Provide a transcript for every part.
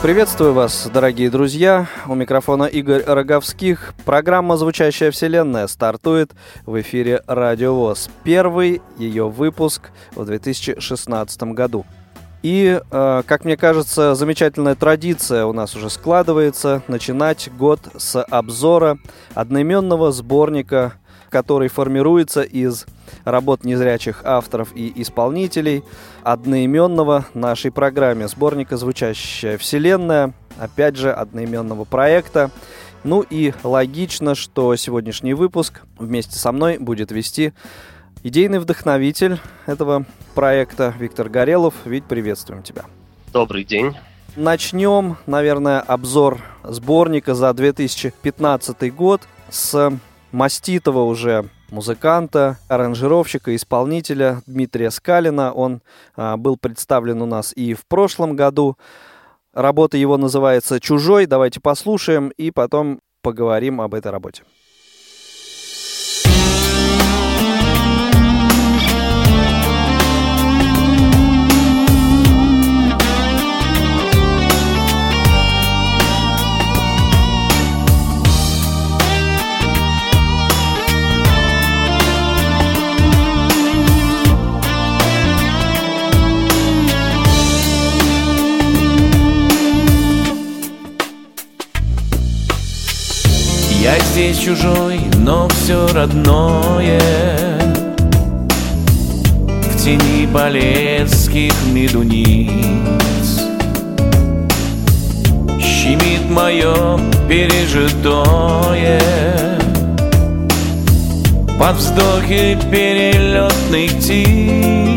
Приветствую вас, дорогие друзья. У микрофона Игорь Роговских. Программа «Звучащая вселенная» стартует в эфире Радио ВОЗ. Первый ее выпуск в 2016 году. И, э, как мне кажется, замечательная традиция у нас уже складывается начинать год с обзора одноименного сборника, который формируется из работ незрячих авторов и исполнителей одноименного нашей программе сборника «Звучащая вселенная», опять же, одноименного проекта. Ну и логично, что сегодняшний выпуск вместе со мной будет вести идейный вдохновитель этого проекта Виктор Горелов. Вить, приветствуем тебя. Добрый день. Начнем, наверное, обзор сборника за 2015 год с маститого уже музыканта, аранжировщика, исполнителя Дмитрия Скалина. Он а, был представлен у нас и в прошлом году. Работа его называется «Чужой». Давайте послушаем и потом поговорим об этой работе. Чужой, но все родное. В тени полесских медуниц. Щемит мое пережитое. Под вздохи перелетных птиц.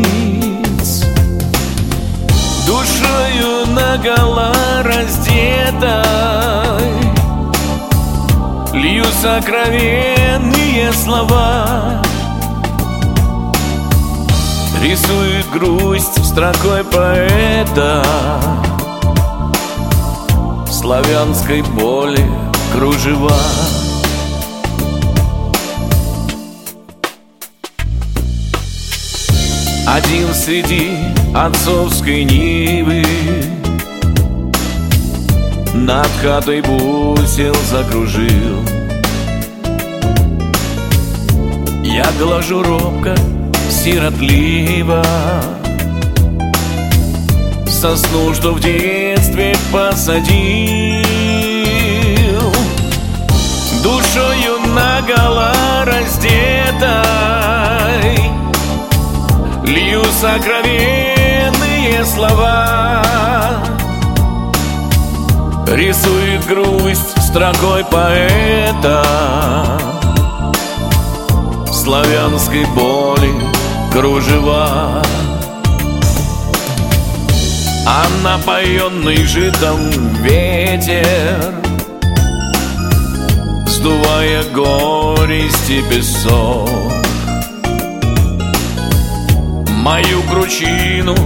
Душою наголо раздетой Лью сокровенные слова. Рисует грусть строкой поэта. Славянской боли кружева. Один среди отцовской нивы над хатой бусел закружил Я глажу робко, сиротливо. Сосну, что в детстве посадил. Душою наголо раздетой. Лью сокровенные слова Рисует грусть строкой поэта. Славянской боли кружева. А напоенный житом ветер Сдувая горести песок Мою кручину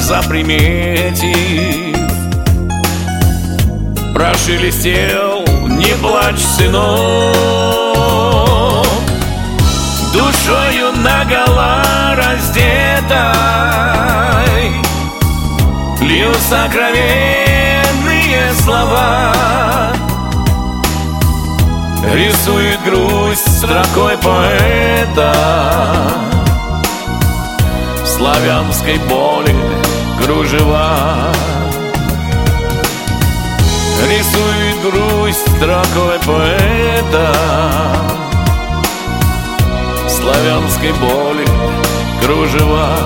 заприметив Прошелестел, не плачь, сынок. Душою наголо раздетой Лью сокровенные слова. Рисует грусть строкой поэта. Славянской боли кружева Рисует грусть строкой поэта. Славянской боли кружева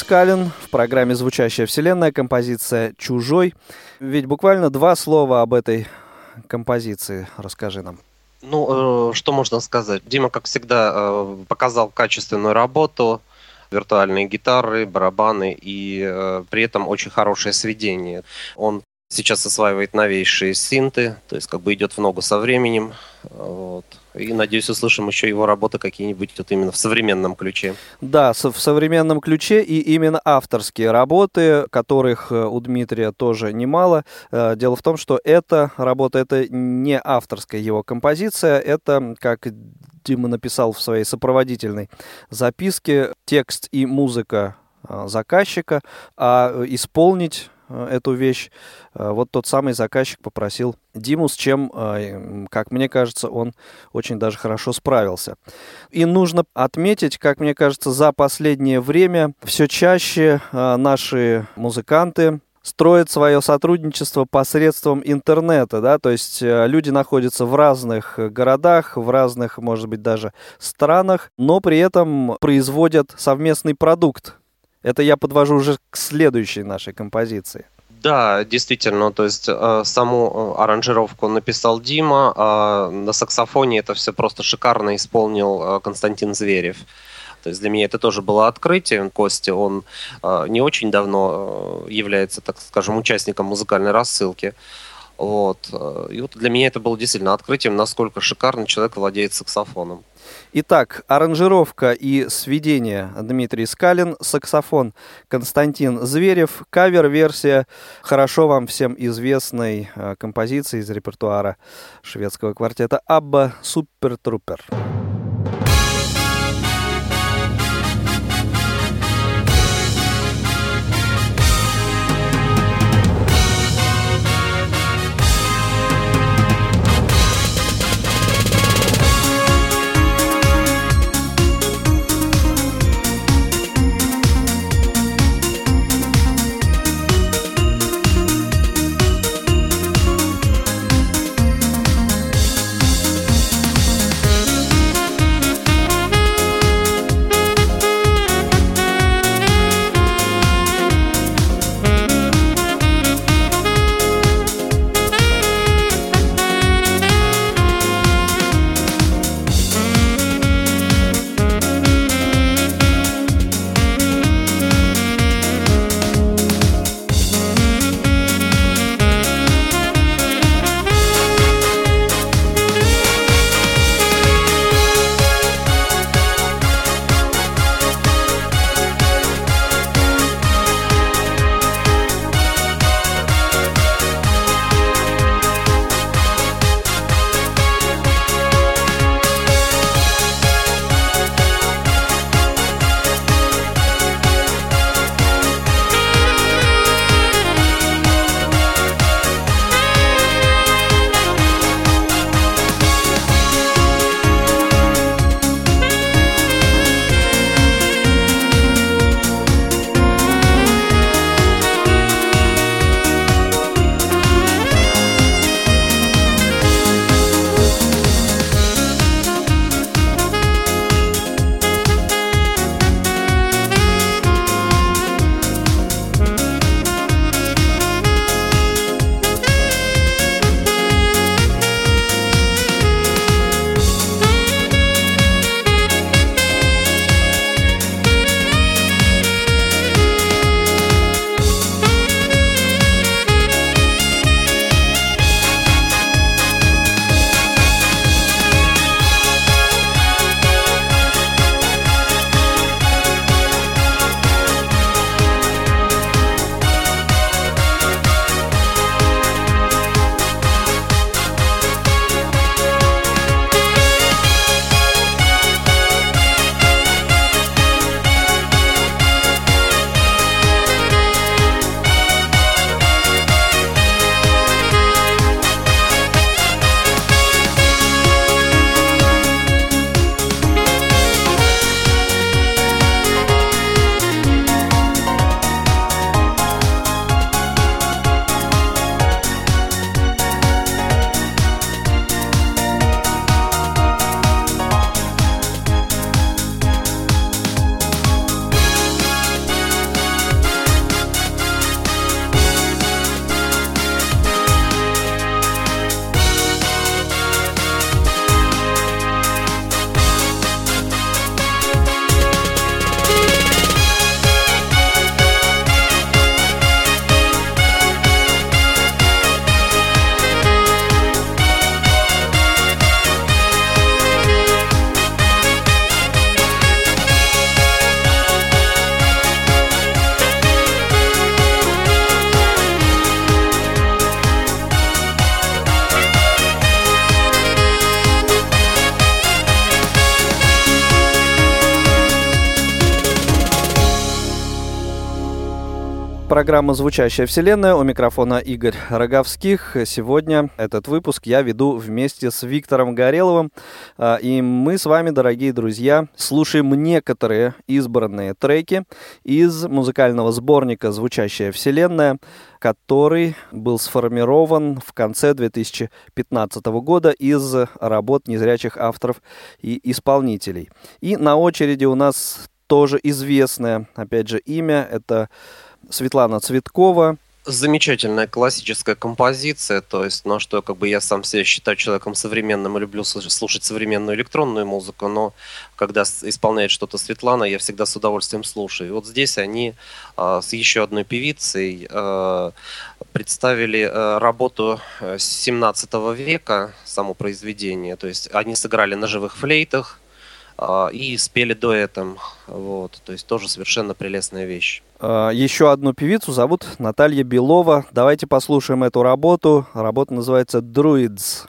Скалин в программе «Звучащая вселенная» композиция «Чужой». Ведь буквально два слова об этой композиции расскажи нам. Ну, э, что можно сказать? Дима, как всегда, э, показал качественную работу, виртуальные гитары, барабаны и э, при этом очень хорошее сведение. Он сейчас осваивает новейшие синты, то есть как бы идет в ногу со временем. Вот. И надеюсь, услышим еще его работы какие-нибудь вот именно в современном ключе. Да, в современном ключе и именно авторские работы, которых э, у Дмитрия тоже немало. Э, дело в том, что эта работа, это не авторская его композиция, это, как Дима написал в своей сопроводительной записке, текст и музыка э, заказчика, а исполнить эту вещь. Э, вот тот самый заказчик попросил Диму, с чем, э, как мне кажется, он очень даже хорошо справился. И нужно отметить, как мне кажется, за последнее время все чаще наши музыканты строят свое сотрудничество посредством интернета, да, то есть люди находятся в разных городах, в разных, может быть, даже странах, но при этом производят совместный продукт, это я подвожу уже к следующей нашей композиции. Да, действительно, то есть э, саму э, аранжировку написал Дима, а на саксофоне это все просто шикарно исполнил э, Константин Зверев. То есть для меня это тоже было открытие. Костя, он э, не очень давно э, является, так скажем, участником музыкальной рассылки. Вот. Э, и вот для меня это было действительно открытием, насколько шикарно человек владеет саксофоном. Итак, аранжировка и сведение Дмитрий Скалин, саксофон Константин Зверев, кавер-версия хорошо вам всем известной э, композиции из репертуара шведского квартета «Абба Супер Трупер». Программа «Звучащая вселенная». У микрофона Игорь Роговских. Сегодня этот выпуск я веду вместе с Виктором Гореловым. А, и мы с вами, дорогие друзья, слушаем некоторые избранные треки из музыкального сборника «Звучащая вселенная», который был сформирован в конце 2015 года из работ незрячих авторов и исполнителей. И на очереди у нас тоже известное, опять же, имя. Это Светлана Цветкова. Замечательная классическая композиция, то есть, ну что, как бы я сам себя считаю человеком современным и люблю слушать современную электронную музыку, но когда исполняет что-то Светлана, я всегда с удовольствием слушаю. И вот здесь они э, с еще одной певицей э, представили э, работу 17 века, само произведение, то есть они сыграли на живых флейтах, и спели дуэтом. Вот, то есть тоже совершенно прелестная вещь. А, еще одну певицу зовут Наталья Белова. Давайте послушаем эту работу. Работа называется «Druids».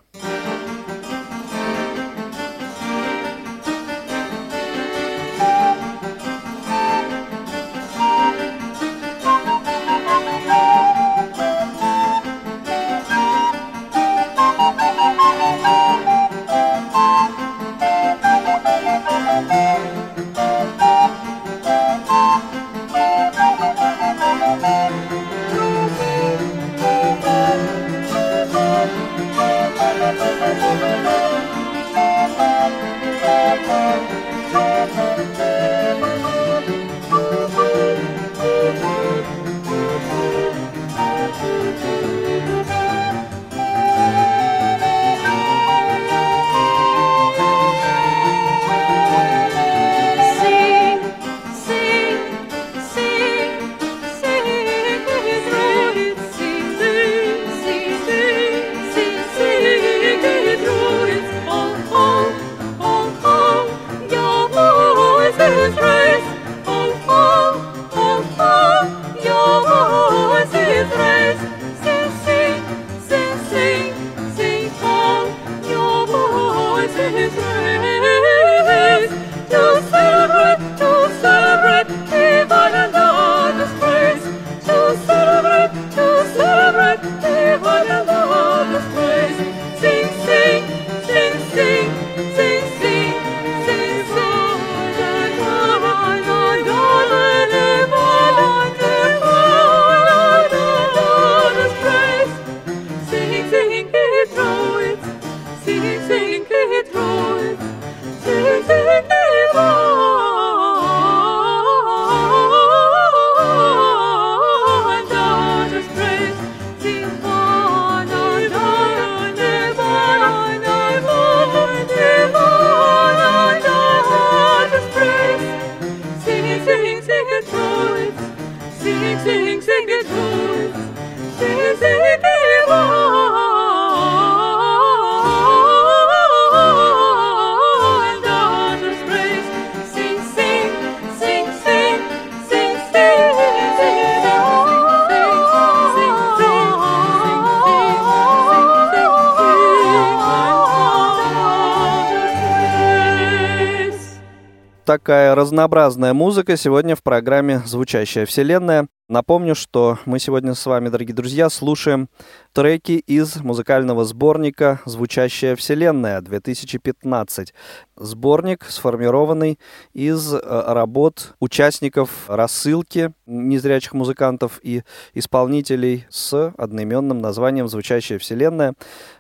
Такая разнообразная музыка сегодня в программе «Звучащая вселенная». Напомню, что мы сегодня с вами, дорогие друзья, слушаем треки из музыкального сборника «Звучащая вселенная» 2015. Сборник, сформированный из э, работ участников рассылки незрячих музыкантов и исполнителей с одноименным названием «Звучащая вселенная».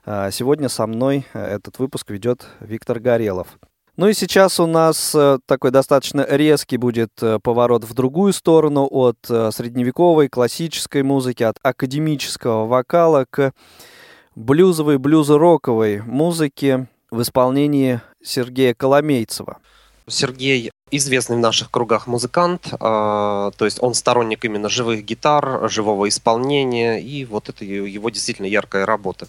А сегодня со мной э, этот выпуск ведет Виктор Горелов. Ну и сейчас у нас э, такой достаточно резкий будет э, поворот в другую сторону от э, средневековой классической музыки, от академического вокала к блюзовой, блюзо-роковой музыке в исполнении Сергея Коломейцева. Сергей известный в наших кругах музыкант, э, то есть он сторонник именно живых гитар, живого исполнения, и вот это его действительно яркая работа.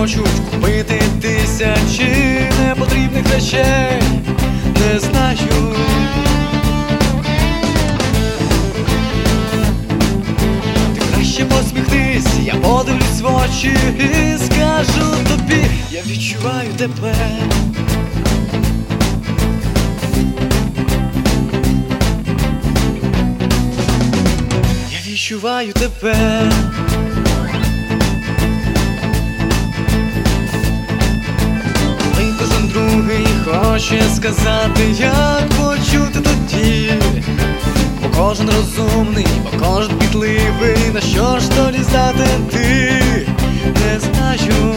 Хочуть купити тисячі непотрібних речей, не знаю. Ти краще посміхнись, я подивлюсь в очі і скажу тобі, я відчуваю тебе. Я відчуваю тебе. Хоче сказати, як почути тоді, бо кожен розумний, бо кожен підливий, на що ж долі здатен ти, не знаю.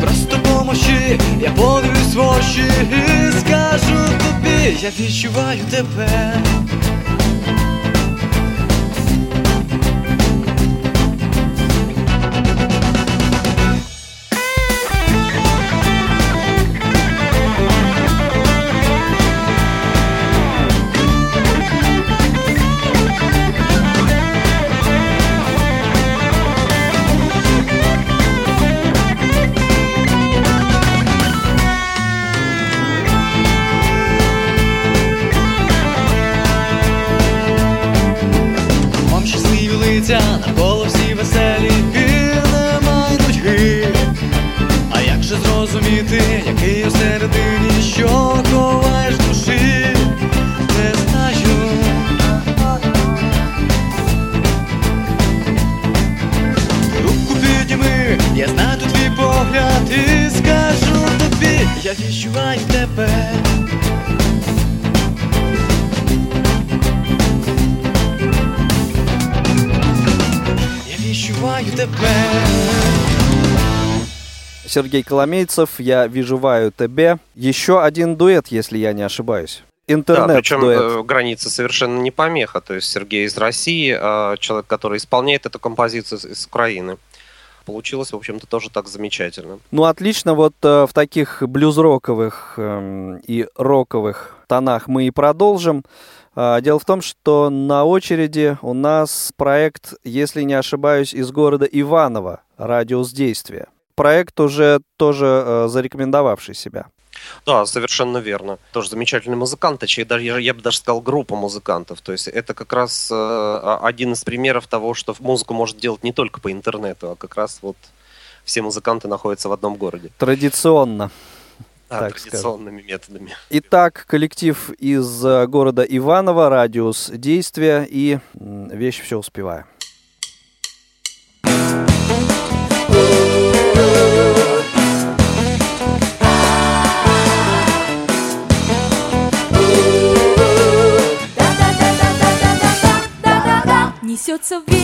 Просто помовчи, я подивлюсь в очі і скажу тобі, я відчуваю тебе. y aquello ser Сергей Коломейцев, я виживаю тебе. Еще один дуэт, если я не ошибаюсь. Да, Интернет причем дуэт. э, граница совершенно не помеха. То есть Сергей из России, а человек, который исполняет эту композицию из- Украины. Получилось, в общем-то, тоже так замечательно. Ну, отлично, вот э, в таких блюз-роковых эм, и роковых тонах мы и продолжим. А, Дело в том, что на очереди у нас проект, если не ошибаюсь, из города Иваново «Радиус действия». Проект уже тоже э, зарекомендовавший себя. Да, совершенно верно. Тоже замечательный музыкант, точнее, даже, я, бы даже сказал, группа музыкантов. То есть это как раз э, а- один из примеров того, что музыку может делать не только по интернету, а как раз вот все музыканты находятся в одном городе. Традиционно. Да, Так традиционными методами. Итак, коллектив из э, города Иваново, радиус действия и вещь все успеваю. Несется время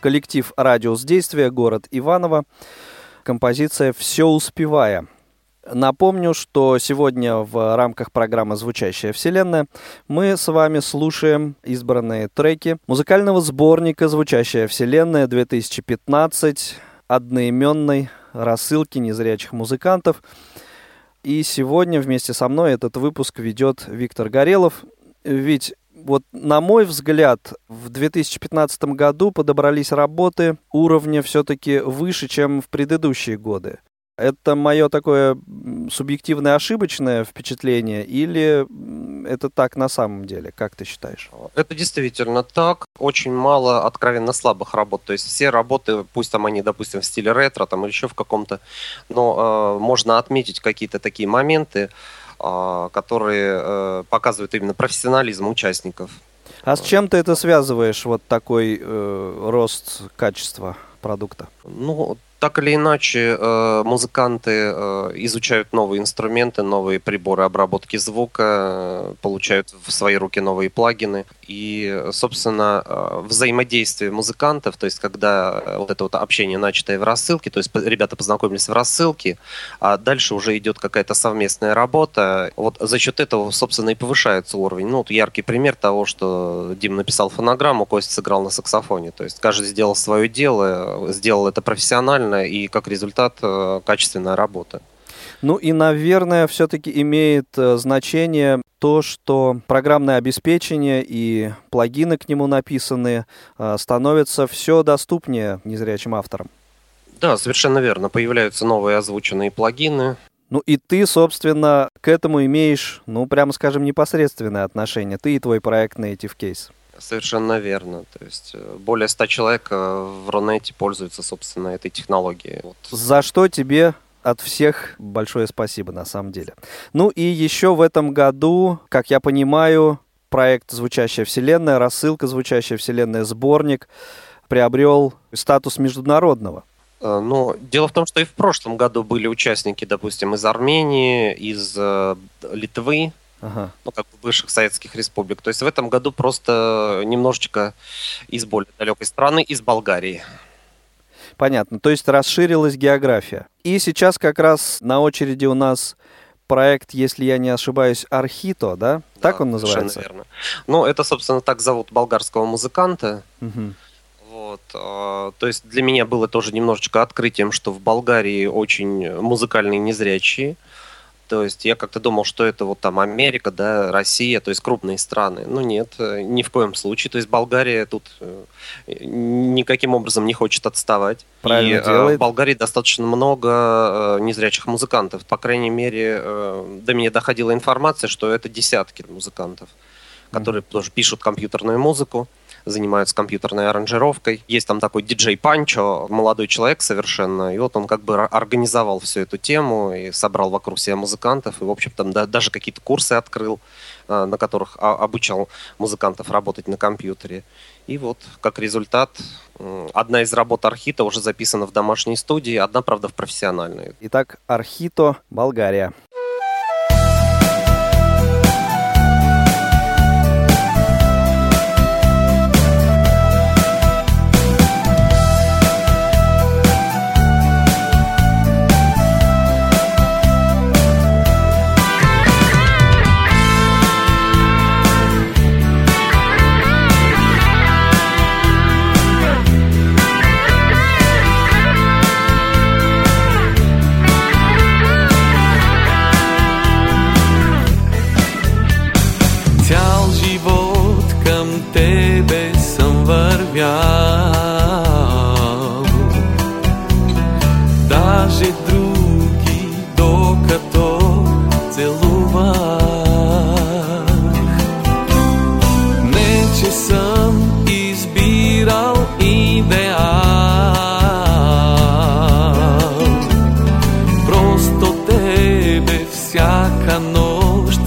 коллектив «Радиус действия», город Иваново. Композиция «Все успевая». Напомню, что сегодня в рамках программы «Звучащая вселенная» мы с вами слушаем избранные треки музыкального сборника «Звучащая вселенная 2015» одноименной рассылки незрячих музыкантов. И сегодня вместе со мной этот выпуск ведет Виктор Горелов. Ведь вот на мой взгляд, в 2015 году подобрались работы уровня все-таки выше, чем в предыдущие годы. Это мое такое субъективное ошибочное впечатление или это так на самом деле? Как ты считаешь? Это действительно так. Очень мало откровенно слабых работ. То есть все работы, пусть там они, допустим, в стиле ретро там, или еще в каком-то, но э, можно отметить какие-то такие моменты, которые э, показывают именно профессионализм участников. А с чем ты это связываешь, вот такой э, рост качества продукта? Ну, так или иначе, э, музыканты э, изучают новые инструменты, новые приборы обработки звука, э, получают в свои руки новые плагины. И, собственно, взаимодействие музыкантов, то есть когда вот это вот общение начатое в рассылке, то есть ребята познакомились в рассылке, а дальше уже идет какая-то совместная работа, вот за счет этого, собственно, и повышается уровень. Ну, вот яркий пример того, что Дим написал фонограмму, Костя сыграл на саксофоне. То есть каждый сделал свое дело, сделал это профессионально, правильно и как результат э, качественная работа. Ну и, наверное, все-таки имеет э, значение то, что программное обеспечение и плагины к нему написанные э, становятся все доступнее незрячим авторам. Да, совершенно верно. Появляются новые озвученные плагины. Ну и ты, собственно, к этому имеешь, ну, прямо скажем, непосредственное отношение. Ты и твой проект Native Case. Совершенно верно. То есть э, более 100 человек э, в Рунете пользуются, собственно, этой технологией. Вот. За что тебе от всех большое спасибо, на самом деле. Ну и еще в этом году, как я понимаю, проект «Звучащая вселенная», рассылка «Звучащая вселенная», сборник приобрел статус международного. Э, но дело в том, что и в прошлом году были участники, допустим, из Армении, из Литвы, ага. ну, как бы бывших советских республик. То есть в этом году просто немножечко из более далекой страны, из Болгарии. Понятно. То есть расширилась география. И сейчас как раз на очереди у нас проект, если я не ошибаюсь, Архито, да? Так да, он называется? верно. Ну, это, собственно, так зовут болгарского музыканта. Угу. Вот, э, то есть для меня было тоже немножечко открытием, что в Болгарии очень музыкальные незрячие. То есть я как-то думал, что это вот там Америка, да, Россия, то есть крупные страны. Ну нет, э, ни в коем случае. То есть Болгария тут э, никаким образом не хочет отставать. Правильно И э, делает. в Болгарии достаточно много незрячих музыкантов. По крайней мере, до меня доходила информация, что это десятки музыкантов, которые mm-hmm. тоже пишут компьютерную музыку занимаются компьютерной аранжировкой. Есть там такой диджей Панчо, молодой человек совершенно, и вот он как бы организовал всю эту тему и собрал вокруг себя музыкантов, и, в общем, там да, даже какие-то курсы открыл, э, на которых обучал музыкантов работать на компьютере. И вот, как результат, одна из работ Архита уже записана в домашней студии, одна, правда, в профессиональной. Итак, Архито, Болгария.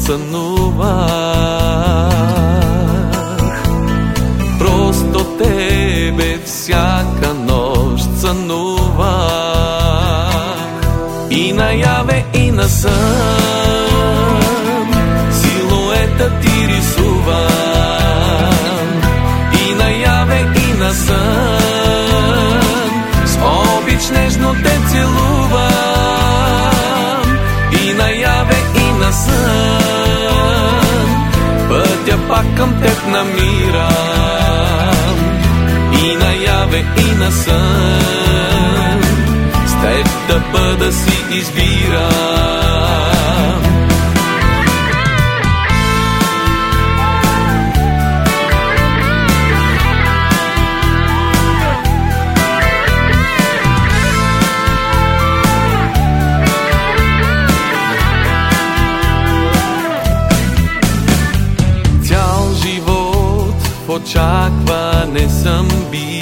поцелувах Просто тебе вся към теб намирам. И наяве, и на сън С теб да бъда си избирам Očakvane sem bil.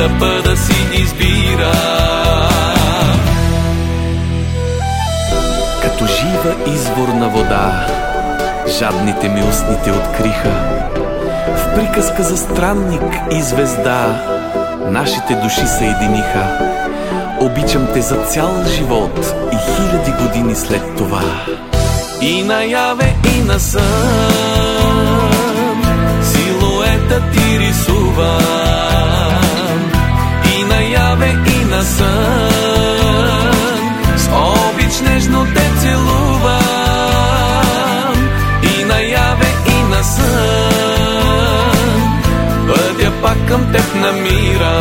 С теб да си избирам Като жива изворна вода Жадните ми устните откриха. В приказка за странник и звезда Нашите души съединиха. Обичам те за цял живот И хиляди години след това. И наяве и на сън Силуета ти рисувам И наяве и на сън. С обич нежно те целувам И наяве и на сън. Пътя пак към теб намирам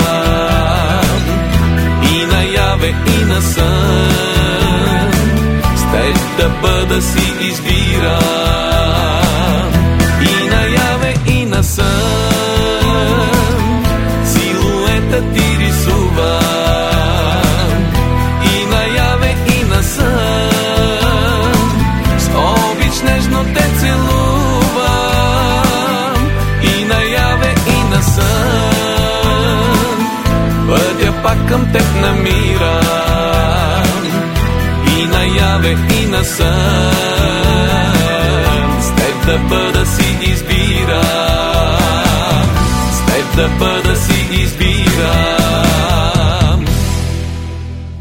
И наяве и на сън. С теб да бъда си избирам И наяве и на сън. Силуета ти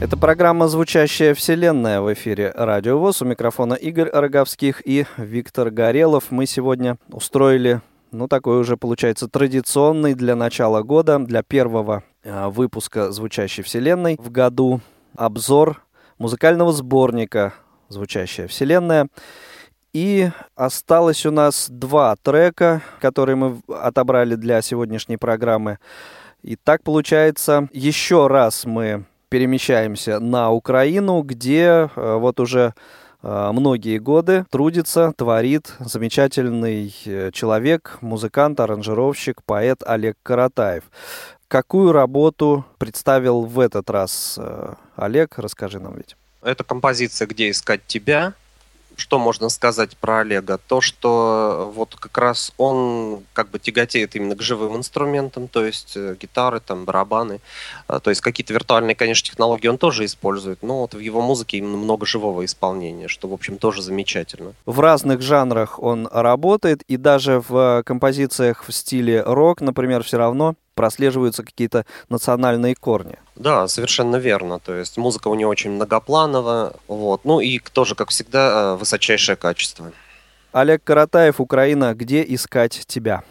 Это программа «Звучащая вселенная» в эфире Радио ВОЗ. У микрофона Игорь Роговских и Виктор Горелов. Мы сегодня устроили, ну, такой уже, получается, традиционный для начала года, для первого а, выпуска «Звучащей вселенной» в году обзор музыкального сборника «Звучащая вселенная». И осталось у нас два трека, которые мы отобрали для сегодняшней программы. И так получается, еще раз мы перемещаемся на Украину, где э, вот уже э, многие годы трудится, творит замечательный э, человек, музыкант, аранжировщик, поэт Олег Каратаев. Какую работу представил в этот раз Олег? Расскажи нам ведь. Это композиция «Где искать тебя». Что можно сказать про Олега? То, что вот как раз он как бы тяготеет именно к живым инструментам, то есть э, гитары, там, барабаны. А, То есть какие-то виртуальные, конечно, технологии он тоже использует, но вот в его музыке именно много живого исполнения, что, в общем, тоже замечательно. В разных жанрах он работает, и даже в композициях в стиле рок, например, все равно прослеживаются какие-то национальные корни. Да, совершенно верно. То есть музыка у него очень многоплановая, вот. Ну и тоже, как всегда, э, высочайшее качество. Олег Каратаев, Украина, где искать тебя?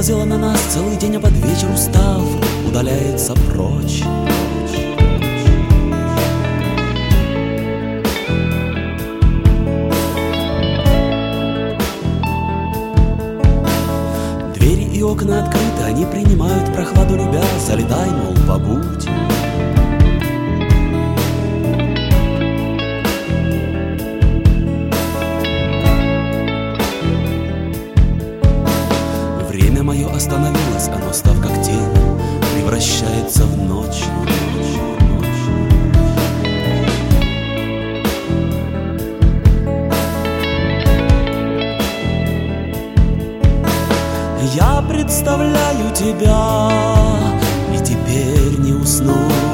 Глазело на нас целый день, а под вечер устав Удаляется прочь. Двери и окна открыты, они принимают прохладу любя Залетай, мол, побудь остановилось, оно став как тень Превращается в ночь. Я представляю тебя И теперь не уснуть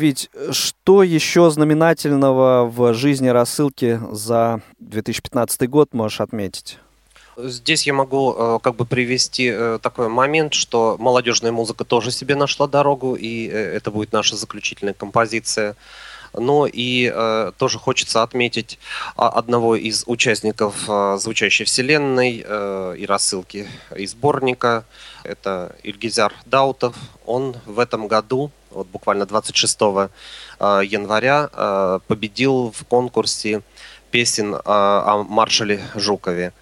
Ведь что еще знаменательного в жизни рассылки за 2015 год можешь отметить? Здесь я могу э, как бы привести э, такой момент, что молодежная музыка тоже себе нашла дорогу, и э, это будет наша заключительная композиция. Но и э, тоже хочется отметить а, одного из участников э, «Звучащей вселенной» э, и рассылки и сборника. Это Ильгизяр Даутов. Он в этом году, вот буквально 26 э, января, э, победил в конкурсе песен э, о маршале Жукове.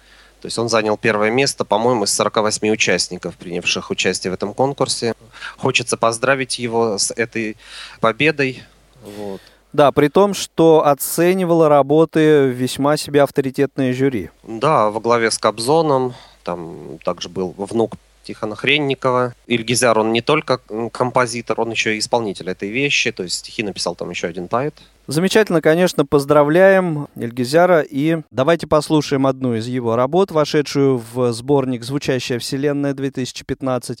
То есть он занял первое место, по-моему, из 48 участников, принявших участие в этом конкурсе. Хочется поздравить его с этой победой. Вот. Да, при том, что оценивало работы весьма себе авторитетное жюри. Да, во главе с Кобзоном. Там также был внук Тихона Хренникова. Ильгизяр, он не только композитор, он еще и исполнитель этой вещи. То есть стихи написал там еще один поэт. Замечательно, конечно, поздравляем Ильгизяра и давайте послушаем одну из его работ, вошедшую в сборник «Звучащая вселенная-2015».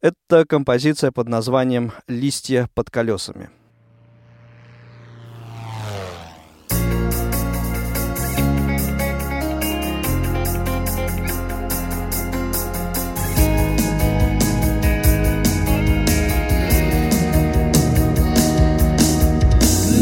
Это композиция под названием «Листья под колесами».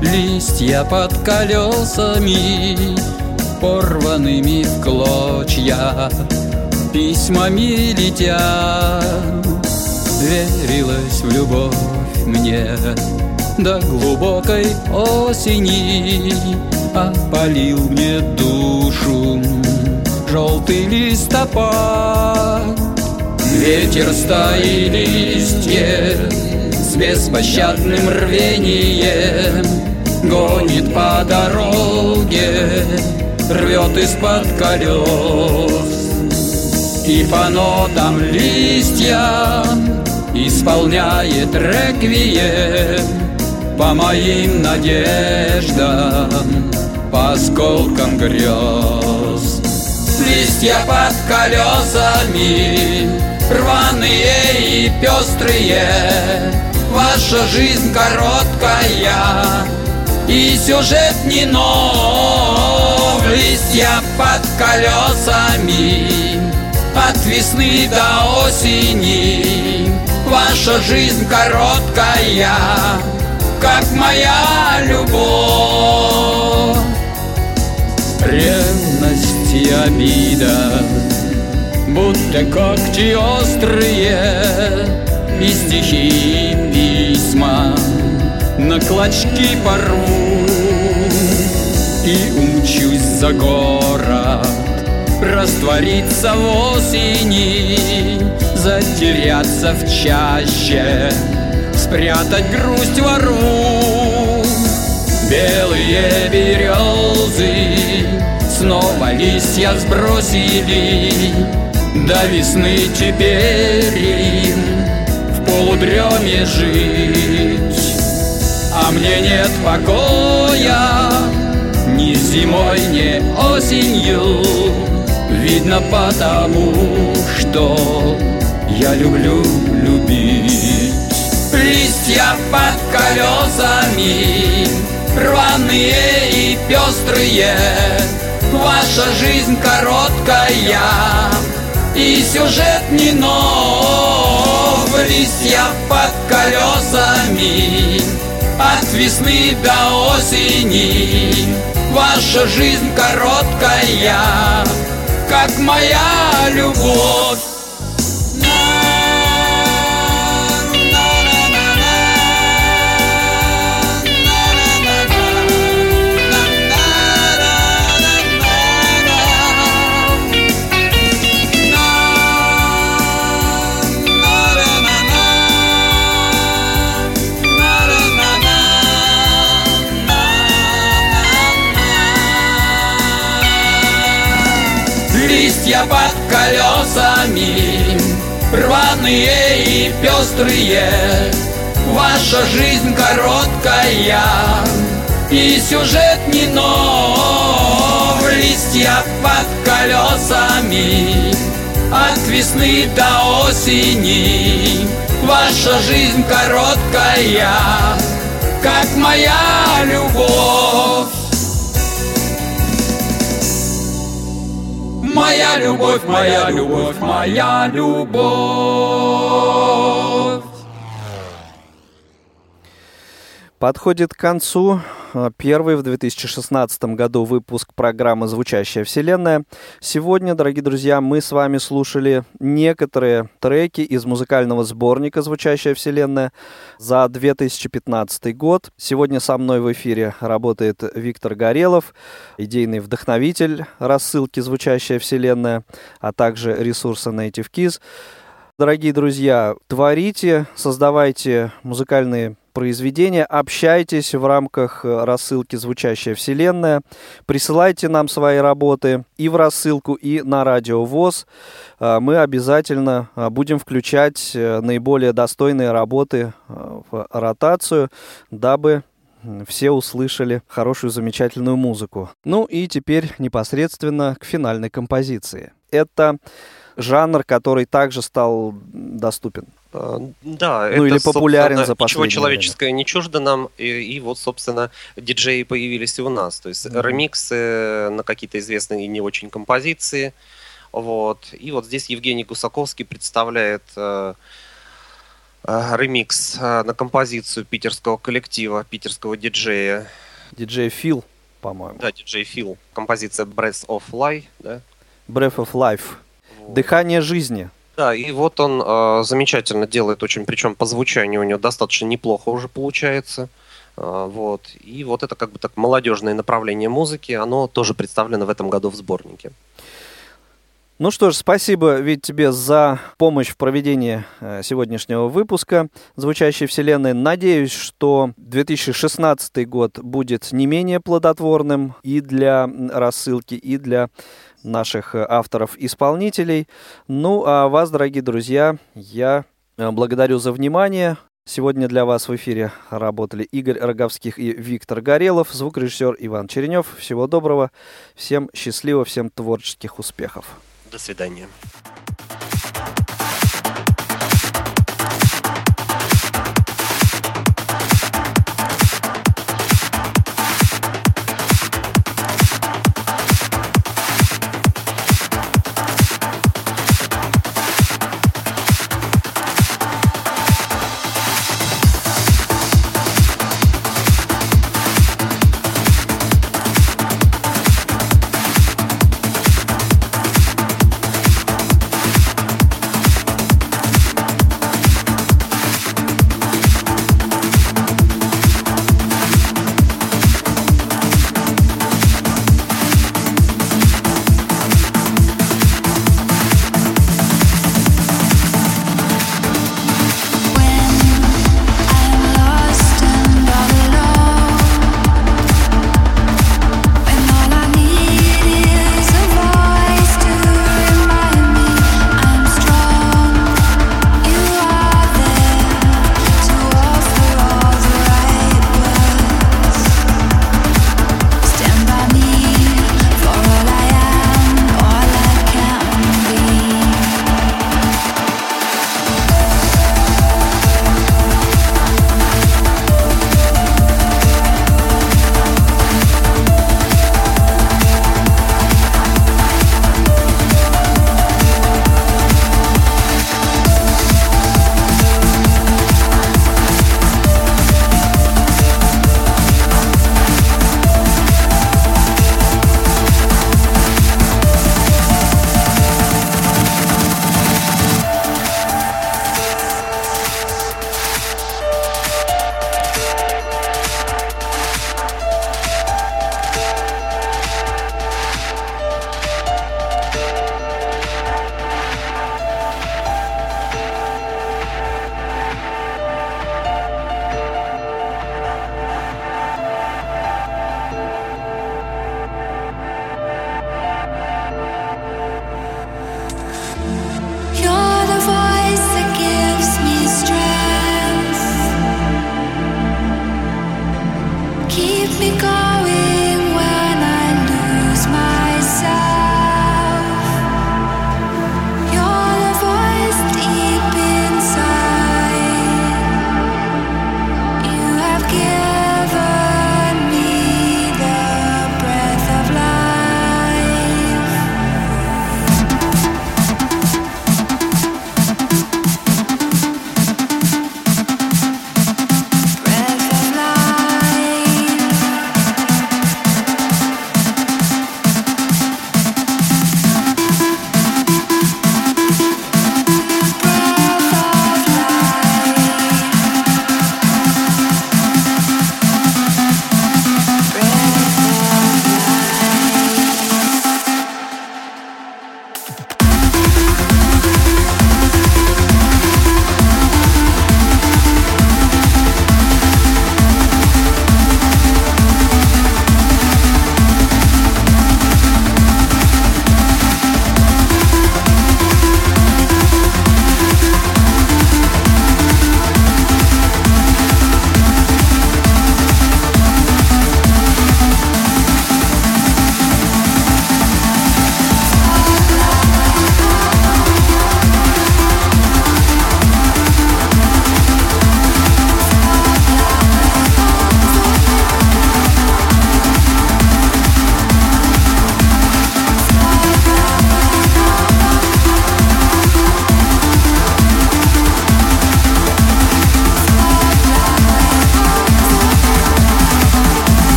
Листья под колесами Порванными в клочья. Письмами летят Верилась в любовь мне. До глубокой осени Опалил мне душу Желтый листопад. Ветер стаи листьев С беспощадным рвением Гонит по дороге Рвет из-под колес. И по нотам листьям Исполняет реквием По моим надеждам По осколкам грез. Листья под колесами Рваные и пестрые Ваша жизнь короткая И сюжет не нов Листья под колесами. От весны до осени Ваша жизнь короткая Как моя любовь. Ревность и обида Будто когти острые И стихи, письма На клочки порву И умчусь за город. Раствориться в осени Затеряться в чаще. Спрятать грусть во рву. Белые березы Снова листья сбросили. До весны теперь им В полудреме жить Мне нет покоя Ни зимой, ни осенью. Видно потому, что я люблю любить. Листья под колесами Рваные и пестрые Ваша жизнь короткая И сюжет не нов Листья под колесами От весны до осени. Ваша жизнь короткая Как моя любовь Листья под колесами. Рваные и пестрые Ваша жизнь короткая И сюжет не нов Листья под колесами. От весны до осени Ваша жизнь короткая Как моя любовь Моя любовь, моя любовь, моя любовь. Подходит к концу э, первый в 2016 году выпуск программы «Звучащая вселенная». Сегодня, дорогие друзья, мы с вами слушали некоторые треки из музыкального сборника «Звучащая вселенная» за 2015 год. Сегодня со мной в эфире работает Виктор Горелов, идейный вдохновитель рассылки «Звучащая вселенная», а также ресурса Native Keys. Дорогие друзья, творите, создавайте музыкальные произведения, общайтесь в рамках э, рассылки «Звучащая вселенная», присылайте нам свои работы и в рассылку, и на радио ВОЗ. Э, мы обязательно э, будем включать наиболее достойные работы в ротацию, дабы все услышали хорошую, замечательную музыку. Ну и теперь непосредственно к финальной композиции. Это жанр, который также стал доступен да, ну, это, или популярен за Ничего человеческое время. не чуждо нам, и, и вот, собственно, диджеи появились и у нас. То есть mm-hmm. ремиксы на какие-то известные и не очень композиции. Вот. И вот здесь Евгений Гусаковский представляет э, э, ремикс э, на композицию питерского коллектива, питерского диджея. Диджей Фил, по-моему. Да, диджей Фил. Композиция Breath of Life, да? Breath of Life. Вот. Дыхание жизни. Да, и вот он э, замечательно делает, очень, причем по звучанию у него достаточно неплохо уже получается. Э, вот. И вот это как бы так молодежное направление музыки, оно тоже представлено в этом году в сборнике. Ну что ж, спасибо, ведь тебе за помощь в проведении э, сегодняшнего выпуска «Звучащей вселенной». Надеюсь, что 2016 год будет не менее плодотворным и для рассылки, и для наших э, авторов-исполнителей. Ну, а вас, дорогие друзья, я э, благодарю за внимание. Сегодня для вас в эфире работали Игорь Роговских и Виктор Горелов, звукорежиссер Иван Черенев. Всего доброго, всем счастливо, всем творческих успехов. До свидания.